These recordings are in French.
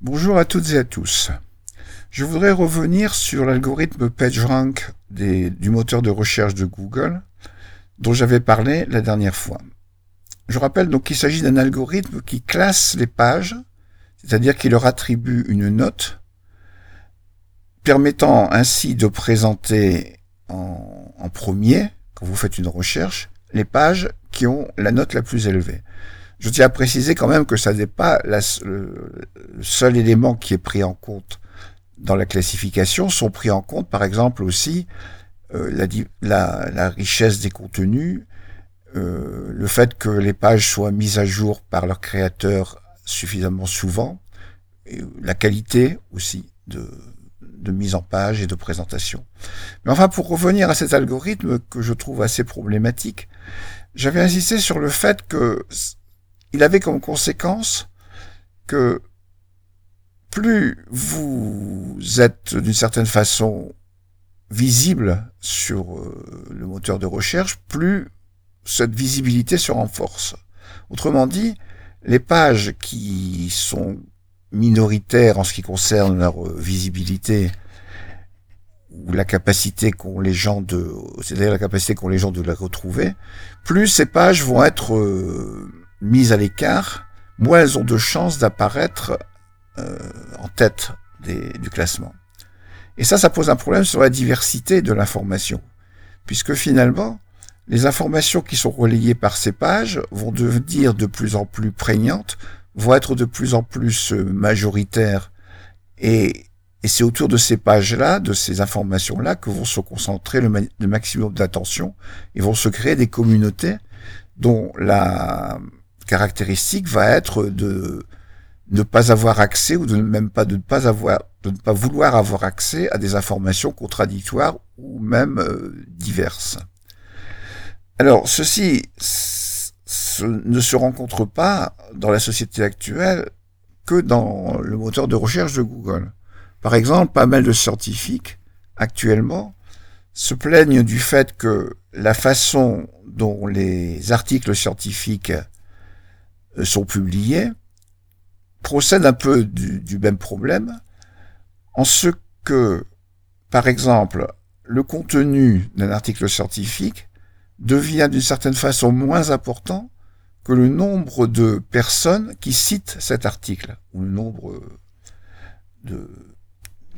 Bonjour à toutes et à tous. Je voudrais revenir sur l'algorithme PageRank du moteur de recherche de Google dont j'avais parlé la dernière fois. Je rappelle donc qu'il s'agit d'un algorithme qui classe les pages, c'est-à-dire qu'il leur attribue une note, permettant ainsi de présenter en, en premier, quand vous faites une recherche, les pages qui ont la note la plus élevée. Je tiens à préciser quand même que ça n'est pas le, seul élément qui est pris en compte dans la classification. Sont pris en compte, par exemple, aussi euh, la, richesse des contenus, euh, le fait que les pages soient mises à jour par leur créateur suffisamment souvent, la qualité aussi de mise en page et de présentation. Mais enfin, pour revenir à cet algorithme que je trouve assez problématique, j'avais insisté sur le fait que il avait comme conséquence que plus vous êtes d'une certaine façon visible sur euh, le moteur de recherche, plus cette visibilité se renforce. Autrement dit, les pages qui sont minoritaires en ce qui concerne leur euh, visibilité ou la capacité qu'ont les gens de, c'est-à-dire la capacité qu'ont les gens de la retrouver, plus ces pages vont être euh, mises à l'écart, moins elles ont de chances d'apparaître euh, en tête du classement. Et ça, ça pose un problème sur la diversité de l'information, puisque finalement, les informations qui sont relayées par ces pages vont devenir de plus en plus prégnantes, vont être de plus en plus euh, majoritaires, et, c'est autour de ces pages-là, de ces informations-là, que vont se concentrer le maximum d'attention, et vont se créer des communautés dont la caractéristique va être de ne pas avoir accès ou de même pas de ne pas avoir de ne pas vouloir avoir accès à des informations contradictoires ou même euh, diverses. Alors ceci ne se rencontre pas dans la société actuelle que dans le moteur de recherche de Google. Par exemple, pas mal de scientifiques actuellement se plaignent du fait que la façon dont les articles scientifiques sont publiés procède un peu du, même problème en ce que, par exemple, le contenu d'un article scientifique devient d'une certaine façon moins important que le nombre de personnes qui citent cet article, ou le nombre de,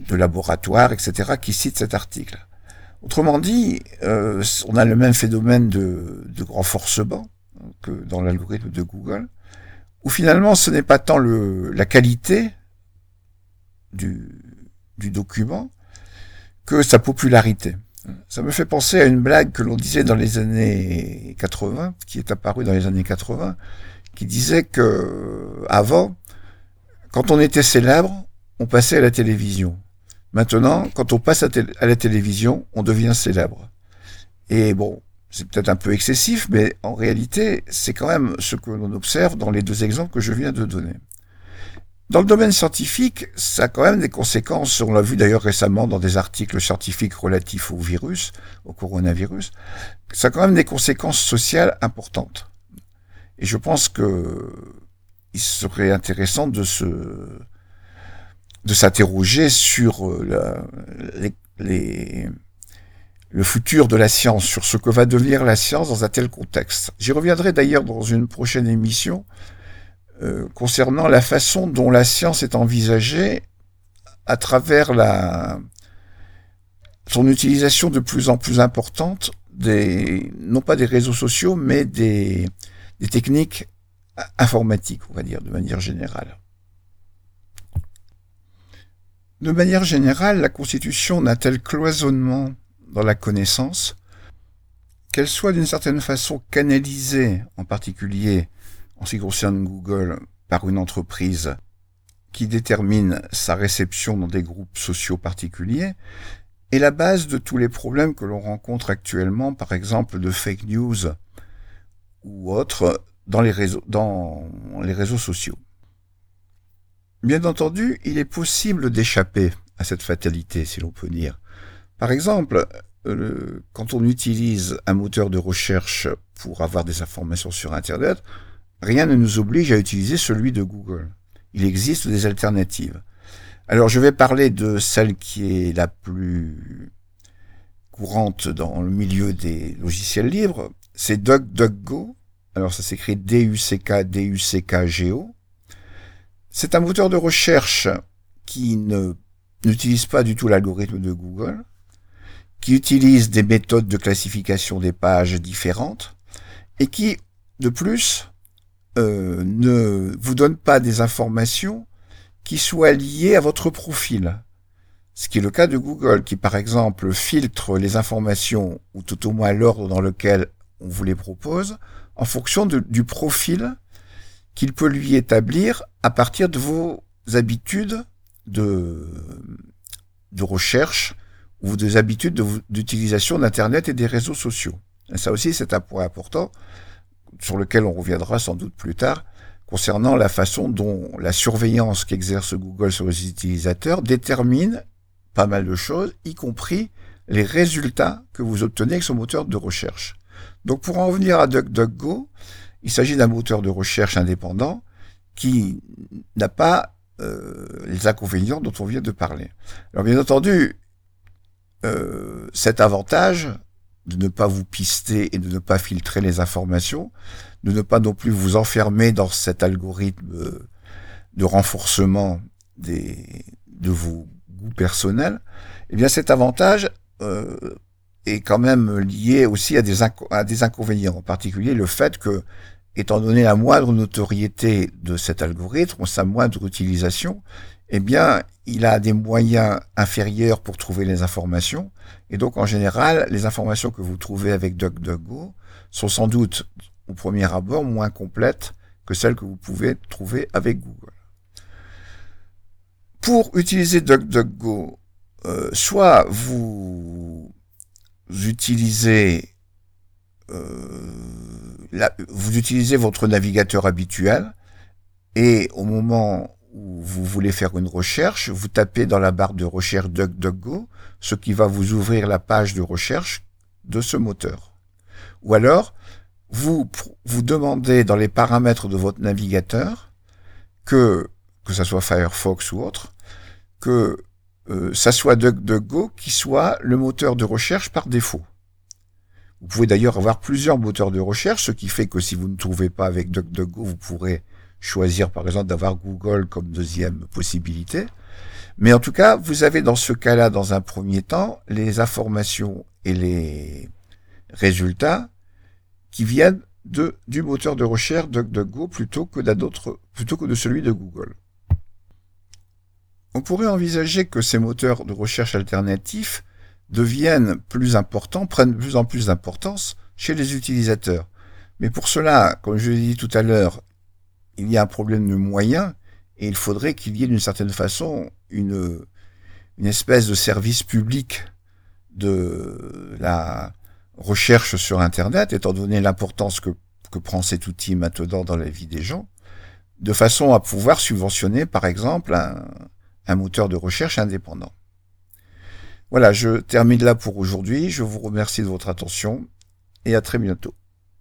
de laboratoires, etc., qui citent cet article. Autrement dit, euh, on a le même phénomène de, de renforcement que dans l'algorithme de Google, où finalement ce n'est pas tant le, la qualité du, du document que sa popularité. Ça me fait penser à une blague que l'on disait dans les années 80, qui est apparue dans les années 80, qui disait que avant, quand on était célèbre, on passait à la télévision. Maintenant, quand on passe à, à la télévision, on devient célèbre. Et bon, c'est peut-être un peu excessif, mais en réalité, c'est quand même ce que l'on observe dans les deux exemples que je viens de donner. Dans le domaine scientifique, ça a quand même des conséquences, on l'a vu d'ailleurs récemment dans des articles scientifiques relatifs au virus, au coronavirus, ça a quand même des conséquences sociales importantes. Et je pense que il serait intéressant de se de s'interroger sur euh, les le futur de la science, sur ce que va devenir la science dans un tel contexte. J'y reviendrai d'ailleurs dans une prochaine émission euh, concernant la façon dont la science est envisagée à travers la son utilisation de plus en plus importante des non pas des réseaux sociaux mais des, des techniques informatiques, on va dire de manière générale. De manière générale, la constitution d'un tel cloisonnement dans la connaissance, qu'elle soit d'une certaine façon canalisée, en particulier en ce qui concerne Google, par une entreprise qui détermine sa réception dans des groupes sociaux particuliers, est la base de tous les problèmes que l'on rencontre actuellement, par exemple de fake news ou autres, dans les réseaux, dans les réseaux sociaux. Bien entendu, il est possible d'échapper à cette fatalité, si l'on peut dire. Par exemple, euh, quand on utilise un moteur de recherche pour avoir des informations sur Internet, rien ne nous oblige à utiliser celui de Google. il existe des alternatives. Alors je vais parler de celle qui est la plus courante dans le milieu des logiciels libres, c'est DuckDuckGo. Alors ça s'écrit D-U-C-K, D-U-C-K-G-O. C'est un moteur de recherche qui ne n'utilise pas du tout l'algorithme de Google, qui utilise des méthodes de classification des pages différentes et qui, de plus, euh, ne vous donne pas des informations qui soient liées à votre profil. Ce qui est le cas de Google, qui par exemple filtre les informations, ou tout au moins l'ordre dans lequel on vous les propose, en fonction du profil qu'il peut lui établir à partir de vos habitudes de, de recherche ou des habitudes d'utilisation d'Internet et des réseaux sociaux. Ça aussi, c'est un point important sur lequel on reviendra sans doute plus tard concernant la façon dont la surveillance qu'exerce Google sur les utilisateurs détermine pas mal de choses, y compris les résultats que vous obtenez avec son moteur de recherche. Donc pour en revenir à DuckDuckGo, il s'agit d'un moteur de recherche indépendant qui n'a pas euh, les inconvénients dont on vient de parler. Alors bien entendu, euh, cet avantage de ne pas vous pister et de ne pas filtrer les informations, de ne pas non plus vous enfermer dans cet algorithme euh, de renforcement des, de vos goûts personnels, eh bien cet avantage euh, est quand même lié aussi à des, à des inconvénients, en particulier le fait que, étant donné la moindre notoriété de cet algorithme, sa moindre utilisation, eh bien, il a des moyens inférieurs pour trouver les informations. Et donc, en général, les informations que vous trouvez avec DuckDuckGo sont sans doute, au premier abord, moins complètes que celles que vous pouvez trouver avec Google. Pour utiliser DuckDuckGo, euh, soit euh, vous utilisez votre navigateur habituel et au moment vous voulez faire une recherche, vous tapez dans la barre de recherche DuckDuckGo, ce qui va vous ouvrir la page de recherche de ce moteur. Ou alors, vous demandez dans les paramètres de votre navigateur que, que soit Firefox ou autre, que euh, ça soit DuckDuckGo qui soit le moteur de recherche par défaut. Vous pouvez d'ailleurs avoir plusieurs moteurs de recherche, ce qui fait que si vous ne trouvez pas avec DuckDuckGo, vous pourrez choisir par exemple d'avoir Google comme deuxième possibilité. Mais en tout cas, vous avez dans ce cas-là, dans un premier temps, les informations et les résultats qui viennent de, du moteur de recherche autre, plutôt que de celui de Google. On pourrait envisager que ces moteurs de recherche alternatifs deviennent plus importants, prennent de plus en plus d'importance chez les utilisateurs. Mais pour cela, comme je l'ai dit tout à l'heure, il y a un problème de moyens et il faudrait qu'il y ait d'une certaine façon une, une espèce de service public de la recherche sur Internet, étant donné l'importance que, que prend cet outil maintenant dans la vie des gens, de façon à pouvoir subventionner, par exemple, un, un moteur de recherche indépendant. Voilà, je termine là pour aujourd'hui. Je vous remercie de votre attention et à très bientôt.